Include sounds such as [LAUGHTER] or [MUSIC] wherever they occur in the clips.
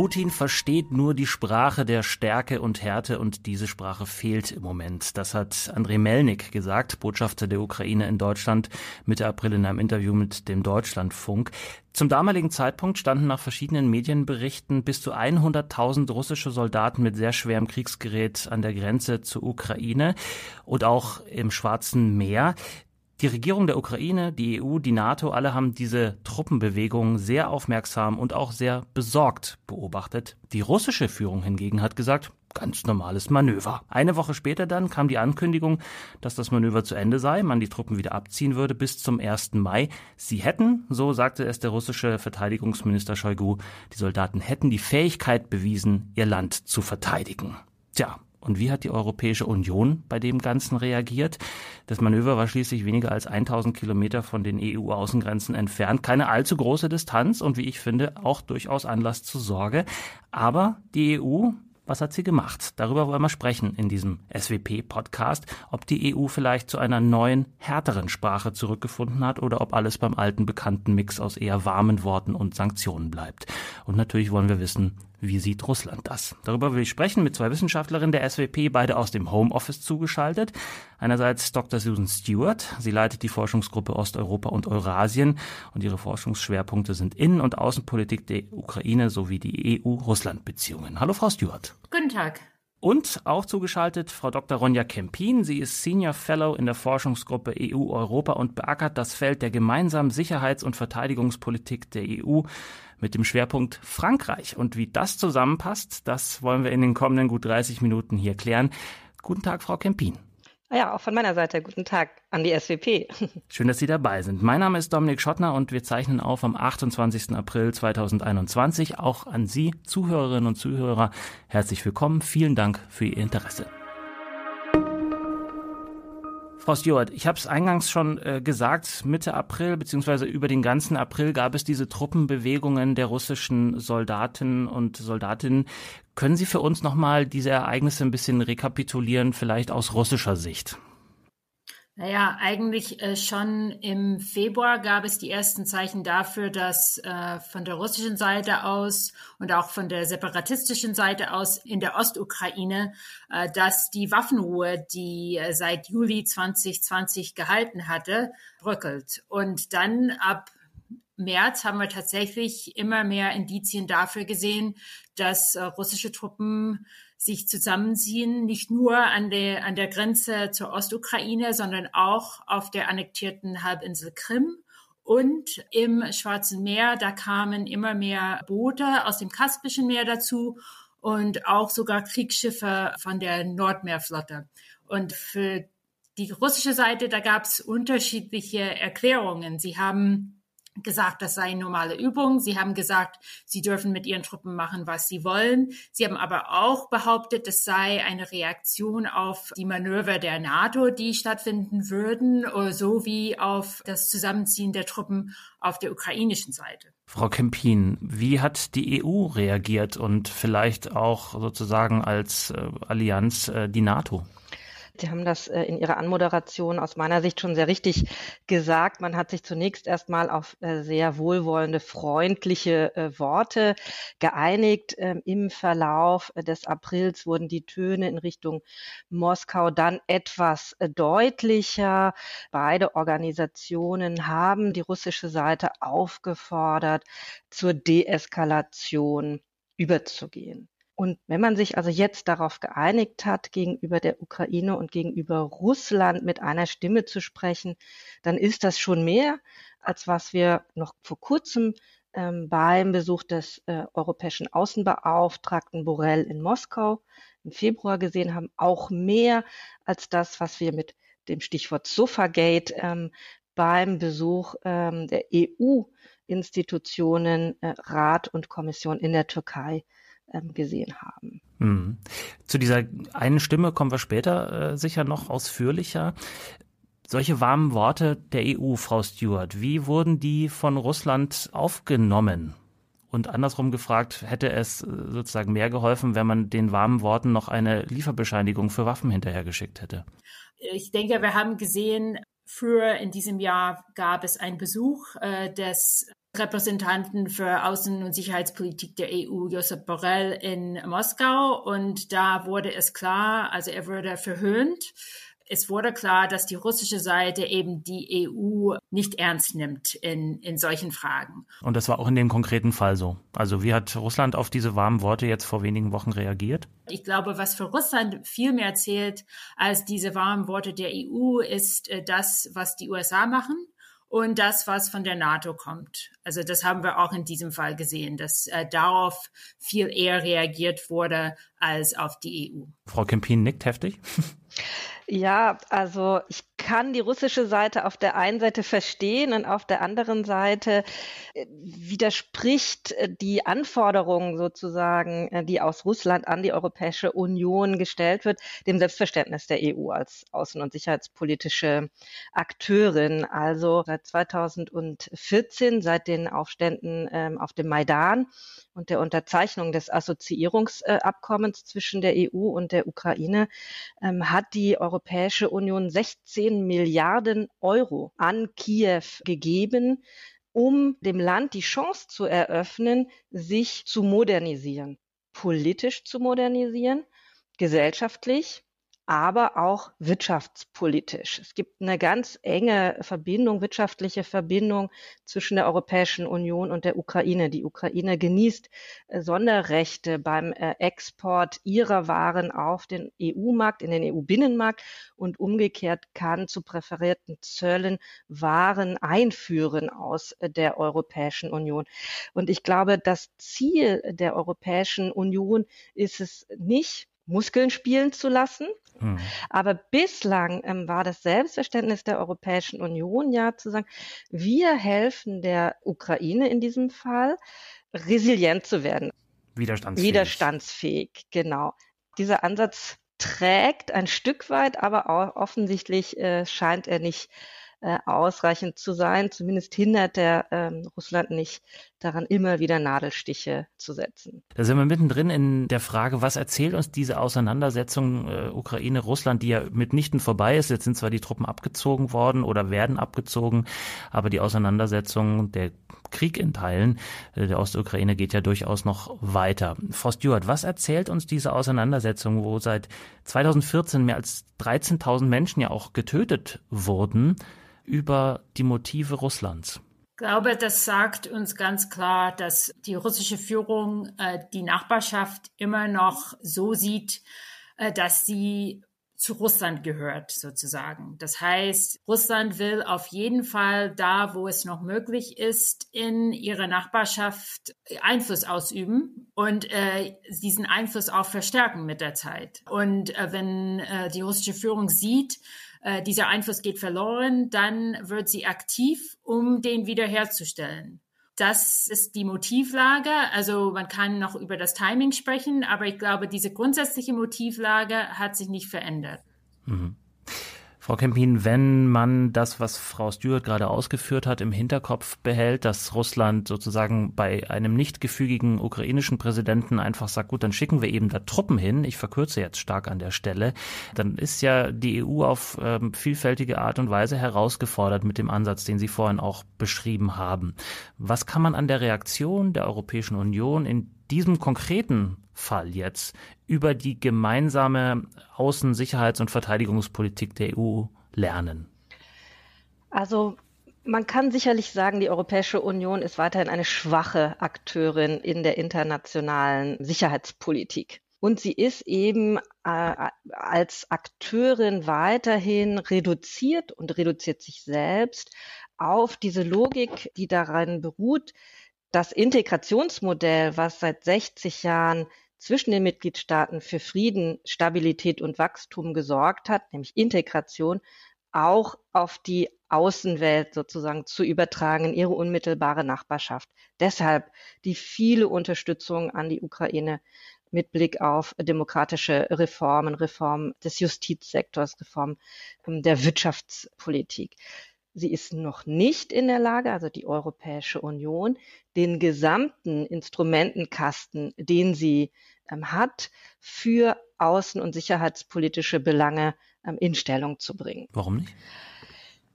Putin versteht nur die Sprache der Stärke und Härte und diese Sprache fehlt im Moment. Das hat Andrei Melnik gesagt, Botschafter der Ukraine in Deutschland, Mitte April in einem Interview mit dem Deutschlandfunk. Zum damaligen Zeitpunkt standen nach verschiedenen Medienberichten bis zu 100.000 russische Soldaten mit sehr schwerem Kriegsgerät an der Grenze zur Ukraine und auch im Schwarzen Meer. Die Regierung der Ukraine, die EU, die NATO, alle haben diese Truppenbewegung sehr aufmerksam und auch sehr besorgt beobachtet. Die russische Führung hingegen hat gesagt, ganz normales Manöver. Eine Woche später dann kam die Ankündigung, dass das Manöver zu Ende sei, man die Truppen wieder abziehen würde bis zum 1. Mai. Sie hätten, so sagte es der russische Verteidigungsminister Shoigu, die Soldaten hätten die Fähigkeit bewiesen, ihr Land zu verteidigen. Tja, und wie hat die Europäische Union bei dem Ganzen reagiert? Das Manöver war schließlich weniger als 1000 Kilometer von den EU-Außengrenzen entfernt. Keine allzu große Distanz und wie ich finde auch durchaus Anlass zur Sorge. Aber die EU, was hat sie gemacht? Darüber wollen wir sprechen in diesem SWP-Podcast, ob die EU vielleicht zu einer neuen, härteren Sprache zurückgefunden hat oder ob alles beim alten bekannten Mix aus eher warmen Worten und Sanktionen bleibt. Und natürlich wollen wir wissen, wie sieht Russland das? Darüber will ich sprechen mit zwei Wissenschaftlerinnen der SWP, beide aus dem Homeoffice zugeschaltet. Einerseits Dr. Susan Stewart. Sie leitet die Forschungsgruppe Osteuropa und Eurasien und ihre Forschungsschwerpunkte sind Innen- und Außenpolitik der Ukraine sowie die EU-Russland-Beziehungen. Hallo, Frau Stewart. Guten Tag. Und auch zugeschaltet Frau Dr. Ronja Kempin. Sie ist Senior Fellow in der Forschungsgruppe EU-Europa und beackert das Feld der gemeinsamen Sicherheits- und Verteidigungspolitik der EU mit dem Schwerpunkt Frankreich. Und wie das zusammenpasst, das wollen wir in den kommenden gut 30 Minuten hier klären. Guten Tag, Frau Kempin. Ah ja, auch von meiner Seite guten Tag an die SWP. [LAUGHS] Schön, dass Sie dabei sind. Mein Name ist Dominik Schottner und wir zeichnen auf am 28. April 2021. Auch an Sie, Zuhörerinnen und Zuhörer, herzlich willkommen. Vielen Dank für Ihr Interesse. Frau Stewart, ich habe es eingangs schon äh, gesagt, Mitte April beziehungsweise über den ganzen April gab es diese Truppenbewegungen der russischen Soldaten und Soldatinnen. Können Sie für uns nochmal diese Ereignisse ein bisschen rekapitulieren, vielleicht aus russischer Sicht? Naja, eigentlich äh, schon im Februar gab es die ersten Zeichen dafür, dass äh, von der russischen Seite aus und auch von der separatistischen Seite aus in der Ostukraine, äh, dass die Waffenruhe, die äh, seit Juli 2020 gehalten hatte, bröckelt. Und dann ab März haben wir tatsächlich immer mehr Indizien dafür gesehen, dass äh, russische Truppen sich zusammenziehen, nicht nur an der, an der Grenze zur Ostukraine, sondern auch auf der annektierten Halbinsel Krim. Und im Schwarzen Meer, da kamen immer mehr Boote aus dem Kaspischen Meer dazu und auch sogar Kriegsschiffe von der Nordmeerflotte. Und für die russische Seite, da gab es unterschiedliche Erklärungen. Sie haben gesagt, das sei normale Übung. Sie haben gesagt, sie dürfen mit ihren Truppen machen, was sie wollen. Sie haben aber auch behauptet, es sei eine Reaktion auf die Manöver der NATO, die stattfinden würden, sowie auf das Zusammenziehen der Truppen auf der ukrainischen Seite. Frau Kempin, wie hat die EU reagiert und vielleicht auch sozusagen als äh, Allianz äh, die NATO? Sie haben das äh, in Ihrer Anmoderation aus meiner Sicht schon sehr richtig gesagt. Man hat sich zunächst erstmal auf äh, sehr wohlwollende, freundliche äh, Worte geeinigt. Ähm, Im Verlauf des Aprils wurden die Töne in Richtung Moskau dann etwas deutlicher. Beide Organisationen haben die russische Seite aufgefordert, zur Deeskalation überzugehen. Und wenn man sich also jetzt darauf geeinigt hat, gegenüber der Ukraine und gegenüber Russland mit einer Stimme zu sprechen, dann ist das schon mehr, als was wir noch vor kurzem ähm, beim Besuch des äh, europäischen Außenbeauftragten Borrell in Moskau im Februar gesehen haben, auch mehr als das, was wir mit dem Stichwort Sofagate ähm, beim Besuch ähm, der EU-Institutionen, äh, Rat und Kommission in der Türkei gesehen haben. Hm. Zu dieser einen Stimme kommen wir später äh, sicher noch ausführlicher. Solche warmen Worte der EU, Frau Stewart, wie wurden die von Russland aufgenommen? Und andersrum gefragt, hätte es äh, sozusagen mehr geholfen, wenn man den warmen Worten noch eine Lieferbescheinigung für Waffen hinterhergeschickt hätte? Ich denke, wir haben gesehen, Früher in diesem Jahr gab es einen Besuch äh, des Repräsentanten für Außen- und Sicherheitspolitik der EU, Josep Borrell, in Moskau. Und da wurde es klar, also er wurde verhöhnt es wurde klar, dass die russische Seite eben die EU nicht ernst nimmt in, in solchen Fragen. Und das war auch in dem konkreten Fall so. Also wie hat Russland auf diese warmen Worte jetzt vor wenigen Wochen reagiert? Ich glaube, was für Russland viel mehr zählt als diese warmen Worte der EU, ist äh, das, was die USA machen und das, was von der NATO kommt. Also das haben wir auch in diesem Fall gesehen, dass äh, darauf viel eher reagiert wurde als auf die EU. Frau Kempin nickt heftig. Ja, also ich kann die russische Seite auf der einen Seite verstehen und auf der anderen Seite äh, widerspricht äh, die Anforderung sozusagen, äh, die aus Russland an die Europäische Union gestellt wird, dem Selbstverständnis der EU als außen- und sicherheitspolitische Akteurin. Also seit 2014, seit den Aufständen ähm, auf dem Maidan und der Unterzeichnung des Assoziierungsabkommens zwischen der EU und der Ukraine, ähm, hat die Europäische Union 16 Milliarden Euro an Kiew gegeben, um dem Land die Chance zu eröffnen, sich zu modernisieren, politisch zu modernisieren, gesellschaftlich aber auch wirtschaftspolitisch. Es gibt eine ganz enge Verbindung, wirtschaftliche Verbindung zwischen der Europäischen Union und der Ukraine. Die Ukraine genießt äh, Sonderrechte beim äh, Export ihrer Waren auf den EU-Markt, in den EU-Binnenmarkt und umgekehrt kann zu präferierten Zöllen Waren einführen aus äh, der Europäischen Union. Und ich glaube, das Ziel der Europäischen Union ist es nicht, Muskeln spielen zu lassen. Hm. Aber bislang ähm, war das Selbstverständnis der Europäischen Union ja zu sagen, wir helfen der Ukraine in diesem Fall, resilient zu werden. Widerstandsfähig. Widerstandsfähig, genau. Dieser Ansatz trägt ein Stück weit, aber auch offensichtlich äh, scheint er nicht äh, ausreichend zu sein. Zumindest hindert er ähm, Russland nicht daran, immer wieder Nadelstiche zu setzen. Da sind wir mittendrin in der Frage, was erzählt uns diese Auseinandersetzung äh, Ukraine-Russland, die ja mitnichten vorbei ist. Jetzt sind zwar die Truppen abgezogen worden oder werden abgezogen, aber die Auseinandersetzung, der Krieg in Teilen äh, der Ostukraine geht ja durchaus noch weiter. Frau Stewart, was erzählt uns diese Auseinandersetzung, wo seit 2014 mehr als 13.000 Menschen ja auch getötet wurden? über die Motive Russlands? Ich glaube, das sagt uns ganz klar, dass die russische Führung äh, die Nachbarschaft immer noch so sieht, äh, dass sie zu Russland gehört, sozusagen. Das heißt, Russland will auf jeden Fall da, wo es noch möglich ist, in ihrer Nachbarschaft Einfluss ausüben und äh, diesen Einfluss auch verstärken mit der Zeit. Und äh, wenn äh, die russische Führung sieht, äh, dieser Einfluss geht verloren, dann wird sie aktiv, um den wiederherzustellen. Das ist die Motivlage. Also man kann noch über das Timing sprechen, aber ich glaube, diese grundsätzliche Motivlage hat sich nicht verändert. Mhm. Frau Kempin, wenn man das, was Frau Stewart gerade ausgeführt hat, im Hinterkopf behält, dass Russland sozusagen bei einem nicht gefügigen ukrainischen Präsidenten einfach sagt, gut, dann schicken wir eben da Truppen hin, ich verkürze jetzt stark an der Stelle, dann ist ja die EU auf ähm, vielfältige Art und Weise herausgefordert mit dem Ansatz, den Sie vorhin auch beschrieben haben. Was kann man an der Reaktion der Europäischen Union in diesem konkreten Fall jetzt über die gemeinsame Außen-, Sicherheits- und Verteidigungspolitik der EU lernen? Also man kann sicherlich sagen, die Europäische Union ist weiterhin eine schwache Akteurin in der internationalen Sicherheitspolitik. Und sie ist eben äh, als Akteurin weiterhin reduziert und reduziert sich selbst auf diese Logik, die daran beruht, das Integrationsmodell, was seit 60 Jahren zwischen den Mitgliedstaaten für Frieden, Stabilität und Wachstum gesorgt hat, nämlich Integration, auch auf die Außenwelt sozusagen zu übertragen, in ihre unmittelbare Nachbarschaft. Deshalb die viele Unterstützung an die Ukraine mit Blick auf demokratische Reformen, Reform des Justizsektors, Reform der Wirtschaftspolitik. Sie ist noch nicht in der Lage, also die Europäische Union, den gesamten Instrumentenkasten, den sie ähm, hat, für außen- und sicherheitspolitische Belange ähm, in Stellung zu bringen. Warum nicht?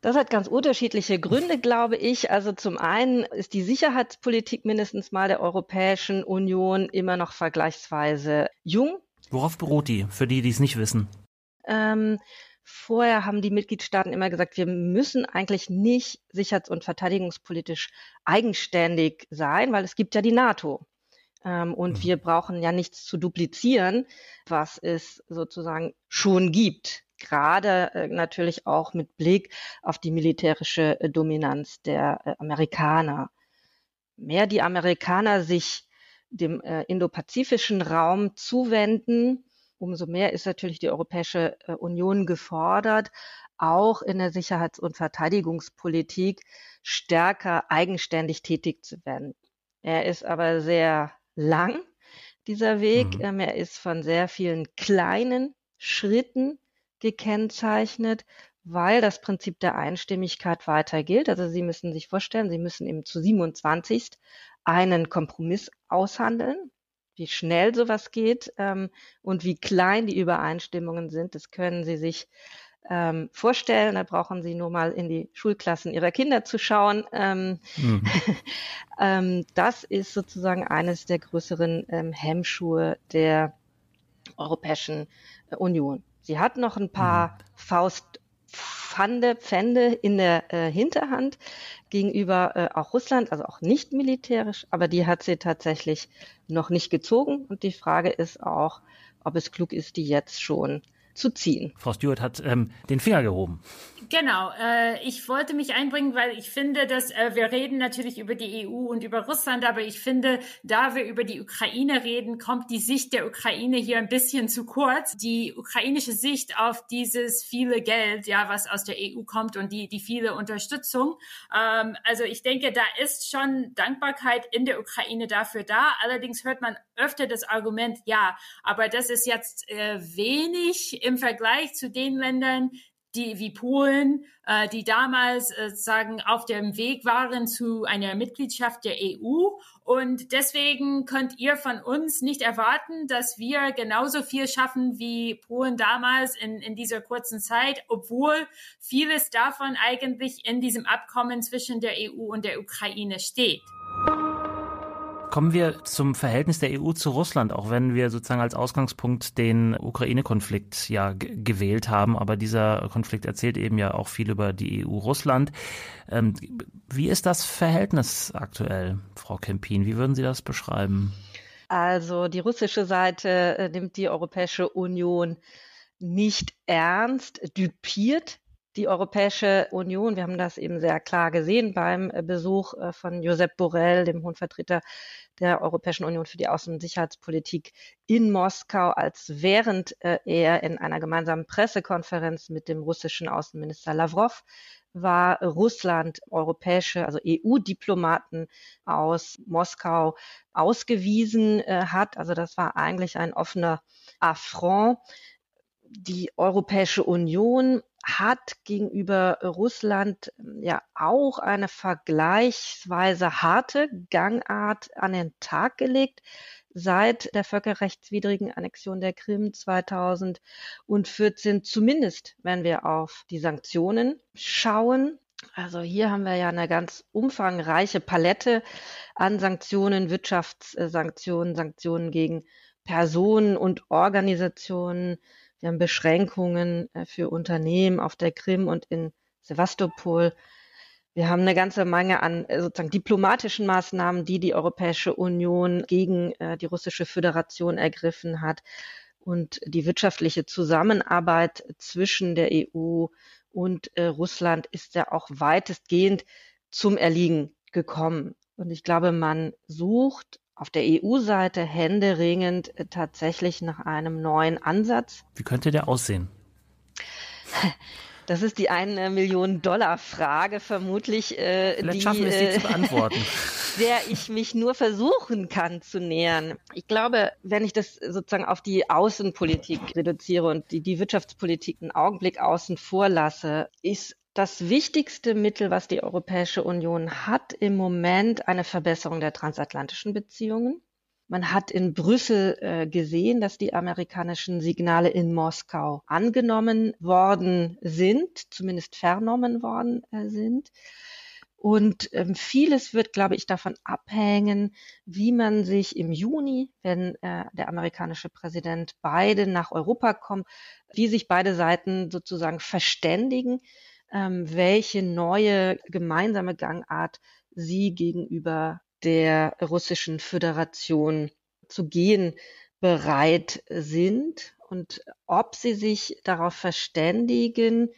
Das hat ganz unterschiedliche Gründe, glaube ich. Also zum einen ist die Sicherheitspolitik mindestens mal der Europäischen Union immer noch vergleichsweise jung. Worauf beruht die, für die, die es nicht wissen? Ähm, vorher haben die Mitgliedstaaten immer gesagt, wir müssen eigentlich nicht sicherheits- und verteidigungspolitisch eigenständig sein, weil es gibt ja die NATO. Ähm, und mhm. wir brauchen ja nichts zu duplizieren, was es sozusagen schon gibt gerade äh, natürlich auch mit Blick auf die militärische äh, Dominanz der äh, Amerikaner. Mehr die Amerikaner sich dem indopazifischen Raum zuwenden, umso mehr ist natürlich die Europäische äh, Union gefordert, auch in der Sicherheits- und Verteidigungspolitik stärker eigenständig tätig zu werden. Er ist aber sehr lang, dieser Weg. Mhm. Ähm, er ist von sehr vielen kleinen Schritten gekennzeichnet, weil das Prinzip der Einstimmigkeit weiter gilt. Also Sie müssen sich vorstellen, Sie müssen eben zu 27 einen Kompromiss aushandeln. Wie schnell sowas geht ähm, und wie klein die Übereinstimmungen sind, das können Sie sich ähm, vorstellen. Da brauchen Sie nur mal in die Schulklassen Ihrer Kinder zu schauen. Ähm, mhm. [LAUGHS] ähm, das ist sozusagen eines der größeren ähm, Hemmschuhe der Europäischen Union. Sie hat noch ein paar mhm. Faustpfande, Pfände in der äh, Hinterhand gegenüber äh, auch Russland, also auch nicht militärisch, aber die hat sie tatsächlich noch nicht gezogen. Und die Frage ist auch, ob es klug ist, die jetzt schon zu ziehen. Frau Stewart hat ähm, den Finger gehoben. Genau, äh, ich wollte mich einbringen, weil ich finde, dass äh, wir reden natürlich über die EU und über Russland, aber ich finde, da wir über die Ukraine reden, kommt die Sicht der Ukraine hier ein bisschen zu kurz. Die ukrainische Sicht auf dieses viele Geld, ja, was aus der EU kommt und die die viele Unterstützung. Ähm, also ich denke, da ist schon Dankbarkeit in der Ukraine dafür da. Allerdings hört man öfter das Argument, ja, aber das ist jetzt äh, wenig im Vergleich zu den Ländern, die wie Polen, äh, die damals äh, sagen auf dem Weg waren zu einer Mitgliedschaft der EU. Und deswegen könnt ihr von uns nicht erwarten, dass wir genauso viel schaffen wie Polen damals in, in dieser kurzen Zeit, obwohl vieles davon eigentlich in diesem Abkommen zwischen der EU und der Ukraine steht. Kommen wir zum Verhältnis der EU zu Russland, auch wenn wir sozusagen als Ausgangspunkt den Ukraine-Konflikt ja gewählt haben. Aber dieser Konflikt erzählt eben ja auch viel über die EU-Russland. Ähm, wie ist das Verhältnis aktuell, Frau Kempin? Wie würden Sie das beschreiben? Also die russische Seite äh, nimmt die Europäische Union nicht ernst, düpiert die Europäische Union, wir haben das eben sehr klar gesehen beim äh, Besuch äh, von Josep Borrell, dem Hohen Vertreter der Europäischen Union für die Außen- und Sicherheitspolitik in Moskau, als während äh, er in einer gemeinsamen Pressekonferenz mit dem russischen Außenminister Lavrov war Russland europäische, also EU-Diplomaten aus Moskau ausgewiesen hat. Also das war eigentlich ein offener Affront. Die Europäische Union hat gegenüber Russland ähm, ja auch eine vergleichsweise harte Gangart an den Tag gelegt seit der völkerrechtswidrigen Annexion der Krim 2014, zumindest wenn wir auf die Sanktionen schauen. Also hier haben wir ja eine ganz umfangreiche Palette an Sanktionen, Wirtschaftssanktionen, Sanktionen gegen Personen und Organisationen, wir haben Beschränkungen äh, für Unternehmen auf der Krim und in Sevastopol. Wir haben eine ganze Menge an äh, sozusagen diplomatischen Maßnahmen, die die Europäische Union gegen äh, die russische Föderation ergriffen hat. Und die wirtschaftliche Zusammenarbeit zwischen der EU und Russland ist ja auch weitestgehend zum Erliegen gekommen. Und ich glaube, man sucht auf der EU-Seite händeringend äh, tatsächlich nach einem neuen Ansatz. Wie könnte der aussehen? Das ist die eine Million Dollar Frage vermutlich, äh, die, schaffen es, die äh, zu beantworten. [LAUGHS] der ich mich nur versuchen kann zu nähern. Ich glaube, wenn ich das sozusagen auf die Außenpolitik reduziere und die, die Wirtschaftspolitik einen Augenblick außen vor lasse, ist das wichtigste Mittel, was die Europäische Union hat im Moment, eine Verbesserung der transatlantischen Beziehungen. Man hat in Brüssel äh, gesehen, dass die amerikanischen Signale in Moskau angenommen worden sind, zumindest vernommen worden äh, sind. Und ähm, vieles wird, glaube ich, davon abhängen, wie man sich im Juni, wenn äh, der amerikanische Präsident Biden nach Europa kommt, wie sich beide Seiten sozusagen verständigen, ähm, welche neue gemeinsame Gangart sie gegenüber der russischen Föderation zu gehen bereit sind und ob sie sich darauf verständigen,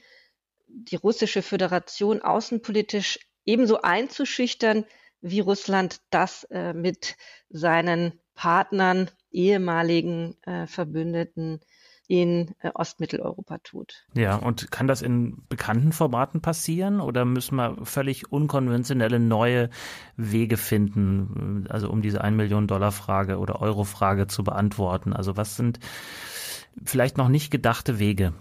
die russische Föderation außenpolitisch ebenso einzuschüchtern, wie Russland das äh, mit seinen Partnern, ehemaligen äh, Verbündeten in äh, Ostmitteleuropa tut. Ja, und kann das in bekannten Formaten passieren oder müssen wir völlig unkonventionelle neue Wege finden, also um diese 1 Million Dollar Frage oder Euro Frage zu beantworten? Also was sind vielleicht noch nicht gedachte Wege?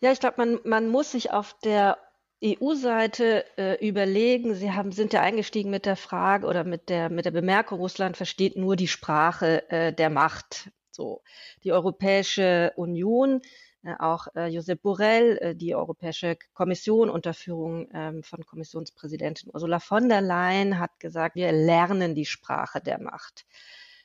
Ja, ich glaube, man, man muss sich auf der EU-Seite äh, überlegen, Sie haben, sind ja eingestiegen mit der Frage oder mit der, mit der Bemerkung, Russland versteht nur die Sprache äh, der Macht. So, die Europäische Union, äh, auch äh, Josep Borrell, äh, die Europäische Kommission unter Führung ähm, von Kommissionspräsidentin Ursula von der Leyen hat gesagt, wir lernen die Sprache der Macht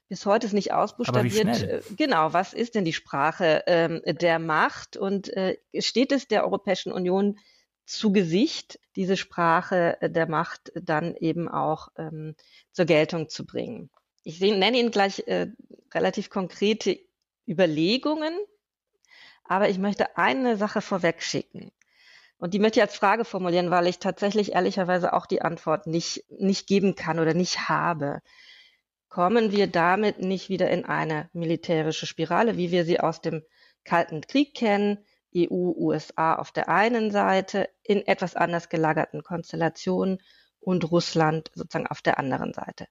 bis heute ist nicht ausbuchstabiert. Äh, genau, was ist denn die Sprache ähm, der Macht? Und äh, steht es der Europäischen Union zu Gesicht, diese Sprache der Macht dann eben auch ähm, zur Geltung zu bringen. Ich nenne Ihnen gleich äh, relativ konkrete Überlegungen, aber ich möchte eine Sache vorwegschicken. Und die möchte ich als Frage formulieren, weil ich tatsächlich ehrlicherweise auch die Antwort nicht, nicht geben kann oder nicht habe. Kommen wir damit nicht wieder in eine militärische Spirale, wie wir sie aus dem Kalten Krieg kennen, EU, USA auf der einen Seite in etwas anders gelagerten Konstellationen und Russland sozusagen auf der anderen Seite.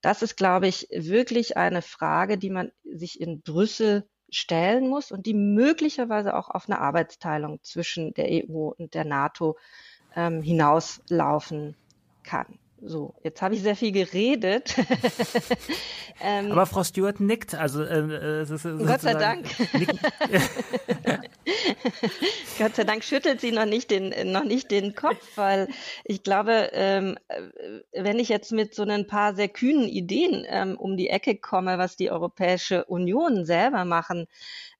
Das ist, glaube ich, wirklich eine Frage, die man sich in Brüssel stellen muss und die möglicherweise auch auf eine Arbeitsteilung zwischen der EU und der NATO ähm, hinauslaufen kann. So, jetzt habe ich sehr viel geredet. [LAUGHS] ähm, Aber Frau Stewart nickt, also äh, äh Gott sei Dank. [LAUGHS] Gott sei Dank schüttelt sie noch nicht den noch nicht den Kopf, weil ich glaube, ähm, äh, wenn ich jetzt mit so ein paar sehr kühnen Ideen ähm, um die Ecke komme, was die Europäische Union selber machen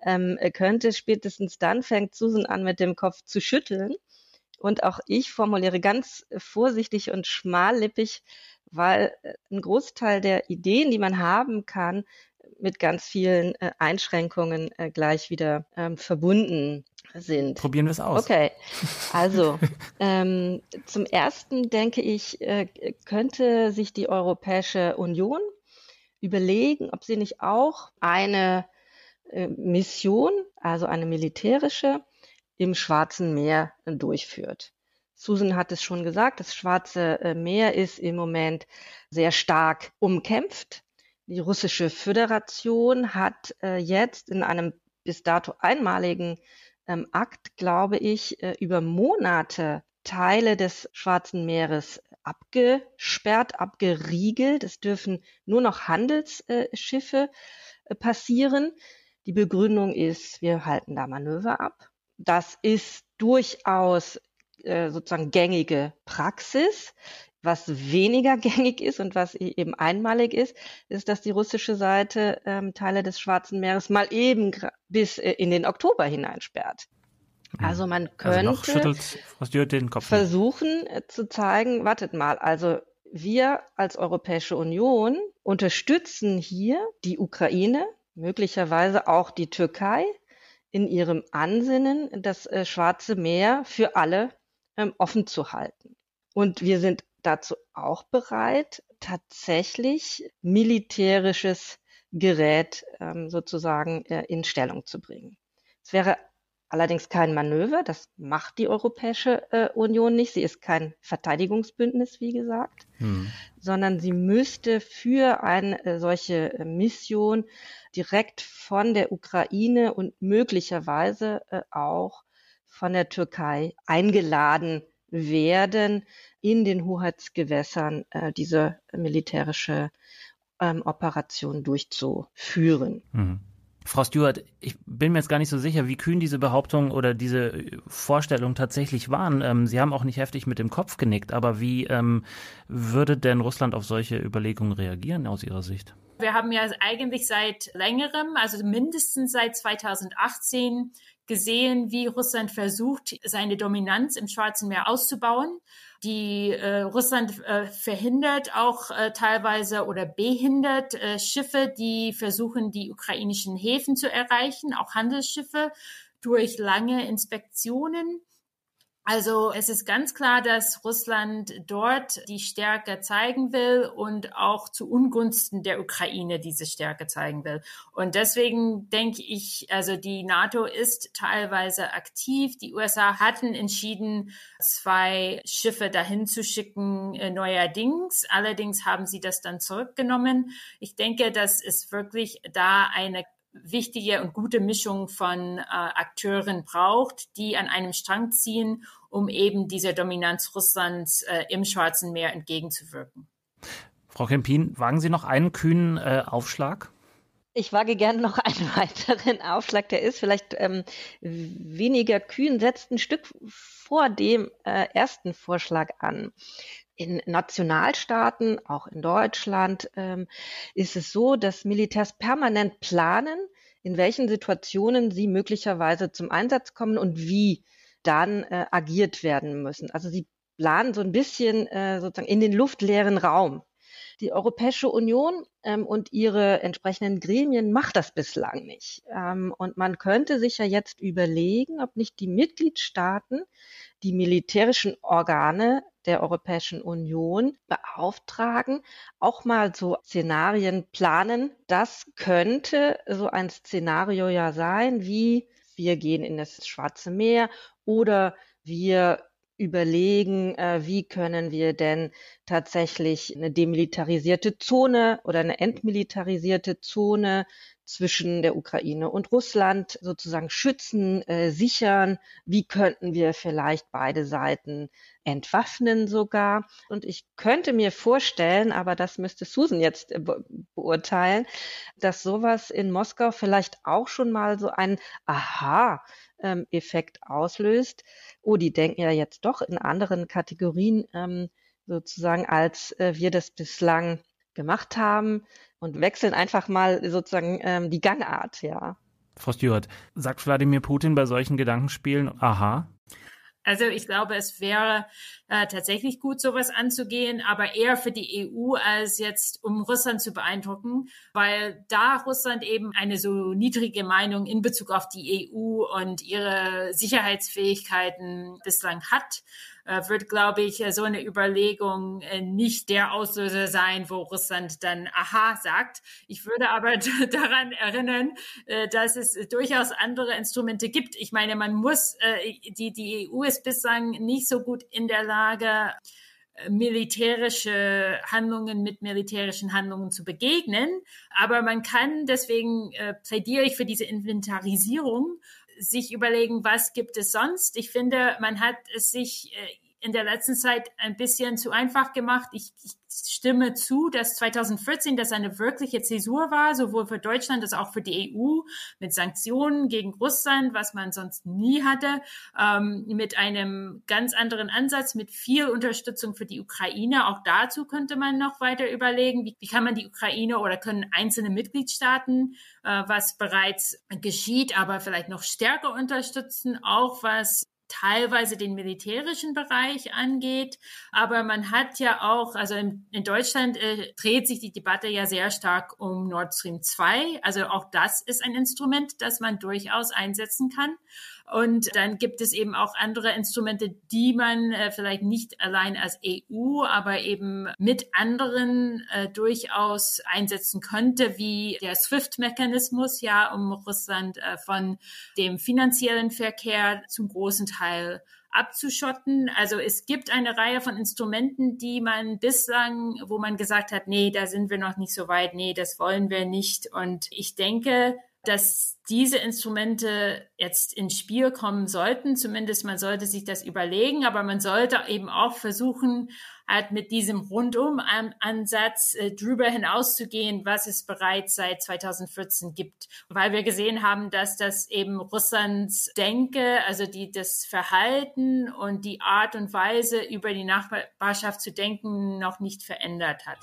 ähm, könnte, spätestens dann fängt Susan an, mit dem Kopf zu schütteln. Und auch ich formuliere ganz vorsichtig und schmallippig, weil äh, ein Großteil der Ideen, die man haben kann, mit ganz vielen äh, Einschränkungen äh, gleich wieder ähm, verbunden sind. Probieren wir es aus. Okay, [LAUGHS] also ähm, zum Ersten denke ich, äh, könnte sich die Europäische Union überlegen, ob sie nicht auch eine äh, Mission, also eine militärische, im Schwarzen Meer durchführt. Susan hat es schon gesagt, das Schwarze äh, Meer ist im Moment sehr stark umkämpft. Die russische Föderation hat äh, jetzt in einem bis dato einmaligen ähm, Akt, glaube ich, äh, über Monate Teile des Schwarzen Meeres abgesperrt, abgeriegelt. Es dürfen nur noch Handelsschiffe passieren. Die Begründung ist, wir halten da Manöver ab. Das ist durchaus äh, sozusagen gängige Praxis. Was weniger [LAUGHS] gängig ist und was eben einmalig ist, ist, dass die russische Seite ähm, Teile des Schwarzen Meeres mal eben bis äh, in den Oktober hineinsperrt. Also man könnte also versuchen äh, zu zeigen, wartet mal, also wir als Europäische Union unterstützen hier die Ukraine, möglicherweise auch die Türkei, in ihrem Ansinnen, das äh, Schwarze Meer für alle ähm, offen zu halten. Und wir sind dazu auch bereit, tatsächlich militärisches Gerät ähm, sozusagen äh, in Stellung zu bringen. Es wäre allerdings kein Manöver, das macht die Europäische äh, Union nicht. Sie ist kein Verteidigungsbündnis, wie gesagt, hm. sondern sie müsste für eine äh, solche äh, Mission direkt von der Ukraine und möglicherweise äh, auch von der Türkei eingeladen werden, in den Hoheitsgewässern äh, diese militärische ähm, Operation durchzuführen. Mhm. Frau Stewart, ich bin mir jetzt gar nicht so sicher, wie kühn diese Behauptung oder diese Vorstellung tatsächlich waren. Ähm, Sie haben auch nicht heftig mit dem Kopf genickt, aber wie ähm, würde denn Russland auf solche Überlegungen reagieren aus Ihrer Sicht? Wir haben ja eigentlich seit längerem, also mindestens seit 2018, gesehen, wie Russland versucht, seine Dominanz im Schwarzen Meer auszubauen. Die äh, Russland äh, verhindert auch äh, teilweise oder behindert äh, Schiffe, die versuchen, die ukrainischen Häfen zu erreichen, auch Handelsschiffe durch lange Inspektionen. Also es ist ganz klar, dass Russland dort die Stärke zeigen will und auch zu Ungunsten der Ukraine diese Stärke zeigen will. Und deswegen denke ich, also die NATO ist teilweise aktiv. Die USA hatten entschieden, zwei Schiffe dahin zu schicken, äh, neuerdings. Allerdings haben sie das dann zurückgenommen. Ich denke, dass es wirklich da eine wichtige und gute Mischung von äh, Akteuren braucht, die an einem Strang ziehen, um eben dieser Dominanz Russlands äh, im Schwarzen Meer entgegenzuwirken. Frau Kempin, wagen Sie noch einen kühnen äh, Aufschlag? Ich wage gerne noch einen [LAUGHS] weiteren Aufschlag, der ist vielleicht ähm, weniger kühn, setzt ein Stück vor dem äh, ersten Vorschlag an. In Nationalstaaten, auch in Deutschland, ähm, ist es so, dass Militärs permanent planen, in welchen Situationen sie möglicherweise zum Einsatz kommen und wie dann äh, agiert werden müssen. Also sie planen so ein bisschen äh, sozusagen in den luftleeren Raum. Die Europäische Union ähm, und ihre entsprechenden Gremien macht das bislang nicht. Ähm, und man könnte sich ja jetzt überlegen, ob nicht die Mitgliedstaaten die militärischen Organe der Europäischen Union beauftragen, auch mal so Szenarien planen. Das könnte so ein Szenario ja sein, wie wir gehen in das Schwarze Meer oder wir überlegen, äh, wie können wir denn tatsächlich eine demilitarisierte Zone oder eine entmilitarisierte Zone zwischen der Ukraine und Russland sozusagen schützen, äh, sichern? Wie könnten wir vielleicht beide Seiten entwaffnen sogar? Und ich könnte mir vorstellen, aber das müsste Susan jetzt äh, be beurteilen, dass sowas in Moskau vielleicht auch schon mal so ein Aha ähm, Effekt auslöst. Oh, die denken ja jetzt doch in anderen Kategorien ähm, sozusagen, als äh, wir das bislang gemacht haben und wechseln einfach mal sozusagen ähm, die Gangart, ja. Frau Stewart, sagt Wladimir Putin bei solchen Gedankenspielen, aha? Also ich glaube, es wäre äh, tatsächlich gut, sowas anzugehen, aber eher für die EU als jetzt, um Russland zu beeindrucken, weil da Russland eben eine so niedrige Meinung in Bezug auf die EU und ihre Sicherheitsfähigkeiten bislang hat, wird, glaube ich, so eine Überlegung äh, nicht der Auslöser sein, wo Russland dann Aha sagt. Ich würde aber [LAUGHS] daran erinnern, äh, dass es durchaus andere Instrumente gibt. Ich meine, man muss, die, die EU ist bislang nicht so gut in der Lage, militärische Handlungen mit militärischen Handlungen zu begegnen. Aber man kann, deswegen äh, plädiere ich für diese Inventarisierung, sich überlegen, was gibt es sonst. Ich finde, man hat es sich äh, in der letzten Zeit ein bisschen zu einfach gemacht. Ich, ich stimme zu, dass 2014 das eine wirkliche Zäsur war, sowohl für Deutschland als auch für die EU mit Sanktionen gegen Russland, was man sonst nie hatte, ähm, mit einem ganz anderen Ansatz, mit viel Unterstützung für die Ukraine. Auch dazu könnte man noch weiter überlegen, wie, wie kann man die Ukraine oder können einzelne Mitgliedstaaten, äh, was bereits geschieht, aber vielleicht noch stärker unterstützen, auch was teilweise den militärischen Bereich angeht. Aber man hat ja auch, also in, in Deutschland äh, dreht sich die Debatte ja sehr stark um Nord Stream 2. Also auch das ist ein Instrument, das man durchaus einsetzen kann. Und dann gibt es eben auch andere Instrumente, die man äh, vielleicht nicht allein als EU, aber eben mit anderen äh, durchaus einsetzen könnte, wie der SWIFT-Mechanismus, ja, um Russland äh, von dem finanziellen Verkehr zum großen Teil abzuschotten. Also es gibt eine Reihe von Instrumenten, die man bislang, wo man gesagt hat, nee, da sind wir noch nicht so weit, nee, das wollen wir nicht. Und ich denke, dass diese Instrumente jetzt ins Spiel kommen sollten. Zumindest man sollte sich das überlegen, aber man sollte eben auch versuchen, hat mit diesem Rundum-Ansatz äh, drüber hinauszugehen, was es bereits seit 2014 gibt. Weil wir gesehen haben, dass das eben Russlands Denke, also die, das Verhalten und die Art und Weise, über die Nachbarschaft zu denken, noch nicht verändert hat.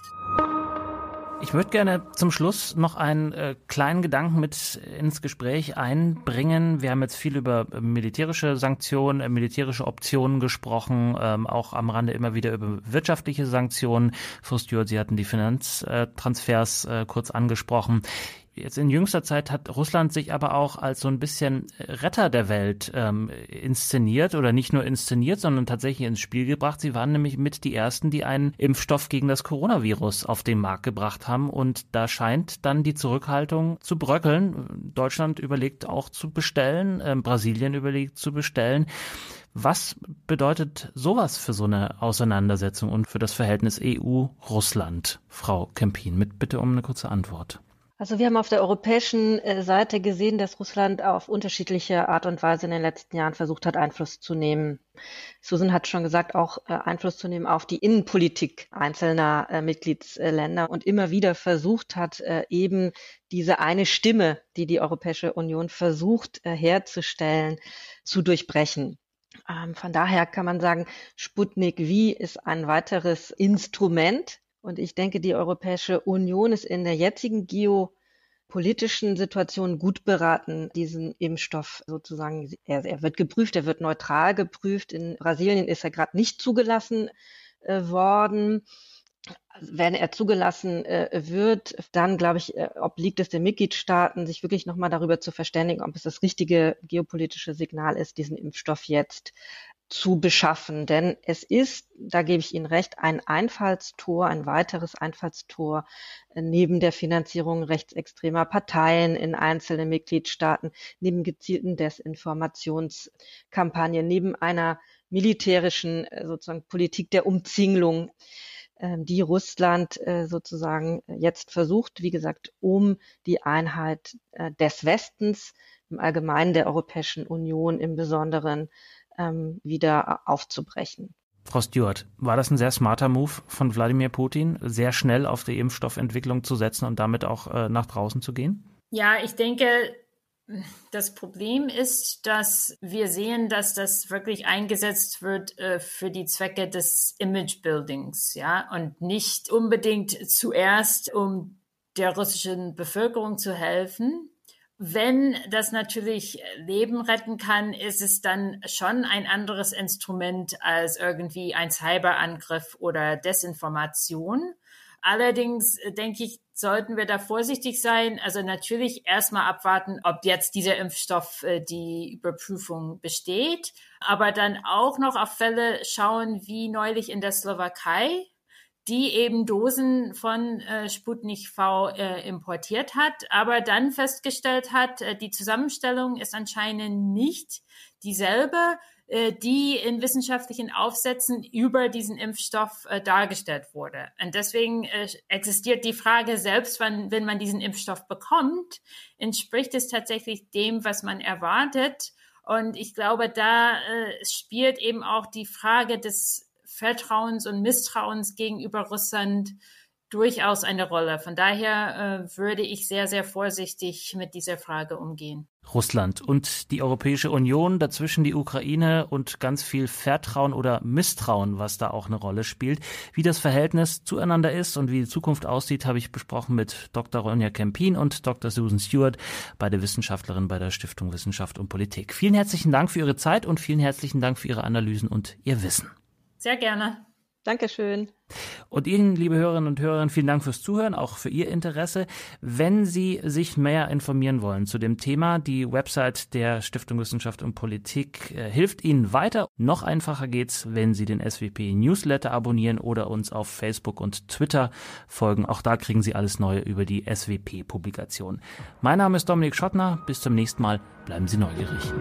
Ich würde gerne zum Schluss noch einen äh, kleinen Gedanken mit ins Gespräch einbringen. Wir haben jetzt viel über militärische Sanktionen, äh, militärische Optionen gesprochen, ähm, auch am Rande immer wieder über wirtschaftliche Sanktionen. Frau Stewart, Sie hatten die Finanztransfers äh, kurz angesprochen. Jetzt in jüngster Zeit hat Russland sich aber auch als so ein bisschen Retter der Welt ähm, inszeniert oder nicht nur inszeniert, sondern tatsächlich ins Spiel gebracht. Sie waren nämlich mit die ersten, die einen Impfstoff gegen das Coronavirus auf den Markt gebracht haben. Und da scheint dann die Zurückhaltung zu bröckeln. Deutschland überlegt auch zu bestellen, äh, Brasilien überlegt zu bestellen. Was bedeutet sowas für so eine Auseinandersetzung und für das Verhältnis EU-Russland, Frau Kempin? Mit bitte um eine kurze Antwort. Also wir haben auf der europäischen äh, Seite gesehen, dass Russland auf unterschiedliche Art und Weise in den letzten Jahren versucht hat, Einfluss zu nehmen. Susan hat schon gesagt, auch äh, Einfluss zu nehmen auf die Innenpolitik einzelner äh, Mitgliedsländer und immer wieder versucht hat, eben diese eine Stimme, die die Europäische Union versucht herzustellen, zu durchbrechen. Ähm, von daher kann man sagen, Sputnik V ist ein weiteres Instrument und ich denke, die Europäische Union ist in der jetzigen geopolitischen Situation gut beraten, diesen Impfstoff sozusagen, er, er wird geprüft, er wird neutral geprüft. In Brasilien ist er gerade nicht zugelassen äh, worden. Wenn er zugelassen äh, wird, dann glaube ich, äh, obliegt es den Mitgliedstaaten, sich wirklich nochmal darüber zu verständigen, ob es das richtige geopolitische Signal ist, diesen Impfstoff jetzt zu beschaffen. Denn es ist, da gebe ich Ihnen recht, ein Einfallstor, ein weiteres Einfallstor äh, neben der Finanzierung rechtsextremer Parteien in einzelnen Mitgliedstaaten, neben gezielten Desinformationskampagnen, neben einer militärischen äh, sozusagen Politik der Umzinglung ähm, die Russland äh, sozusagen jetzt versucht, wie gesagt, um die Einheit des Westens, im Allgemeinen der Europäischen Union im Besonderen ähm, wieder aufzubrechen. Frau Stewart, war das ein sehr smarter Move von Wladimir Putin, sehr schnell auf die Impfstoffentwicklung zu setzen und damit auch äh, nach draußen zu gehen? Ja, ich denke, das Problem ist, dass wir sehen, dass das wirklich eingesetzt wird äh, für die Zwecke des Image-Buildings, ja, und nicht unbedingt zuerst, um der russischen Bevölkerung zu helfen, wenn das natürlich Leben retten kann, ist es dann schon ein anderes Instrument als irgendwie ein Cyberangriff oder Desinformation. Allerdings äh, denke ich, sollten wir da vorsichtig sein. Also natürlich erstmal abwarten, ob jetzt dieser Impfstoff äh, die Überprüfung besteht, aber dann auch noch auf Fälle schauen, wie neulich in der Slowakei die eben Dosen von äh, Sputnik V äh, importiert hat, aber dann festgestellt hat, äh, die Zusammenstellung ist anscheinend nicht dieselbe, äh, die in wissenschaftlichen Aufsätzen über diesen Impfstoff äh, dargestellt wurde. Und deswegen äh, existiert die Frage, selbst wenn, wenn man diesen Impfstoff bekommt, entspricht es tatsächlich dem, was man erwartet. Und ich glaube, da äh, spielt eben auch die Frage des Vertrauens und Misstrauens gegenüber Russland durchaus eine Rolle. Von daher äh, würde ich sehr, sehr vorsichtig mit dieser Frage umgehen. Russland und die Europäische Union, dazwischen die Ukraine und ganz viel Vertrauen oder Misstrauen, was da auch eine Rolle spielt. Wie das Verhältnis zueinander ist und wie die Zukunft aussieht, habe ich besprochen mit Dr. Ronja Kempin und Dr. Susan Stewart, beide Wissenschaftlerinnen bei der Stiftung Wissenschaft und Politik. Vielen herzlichen Dank für Ihre Zeit und vielen herzlichen Dank für Ihre Analysen und Ihr Wissen. Sehr gerne. Dankeschön. Und Ihnen, liebe Hörerinnen und Hörer, vielen Dank fürs Zuhören, auch für Ihr Interesse. Wenn Sie sich mehr informieren wollen zu dem Thema, die Website der Stiftung Wissenschaft und Politik äh, hilft Ihnen weiter. Noch einfacher geht's, wenn Sie den SWP Newsletter abonnieren oder uns auf Facebook und Twitter folgen. Auch da kriegen Sie alles Neue über die SWP-Publikation. Mein Name ist Dominik Schottner. Bis zum nächsten Mal. Bleiben Sie neugierig.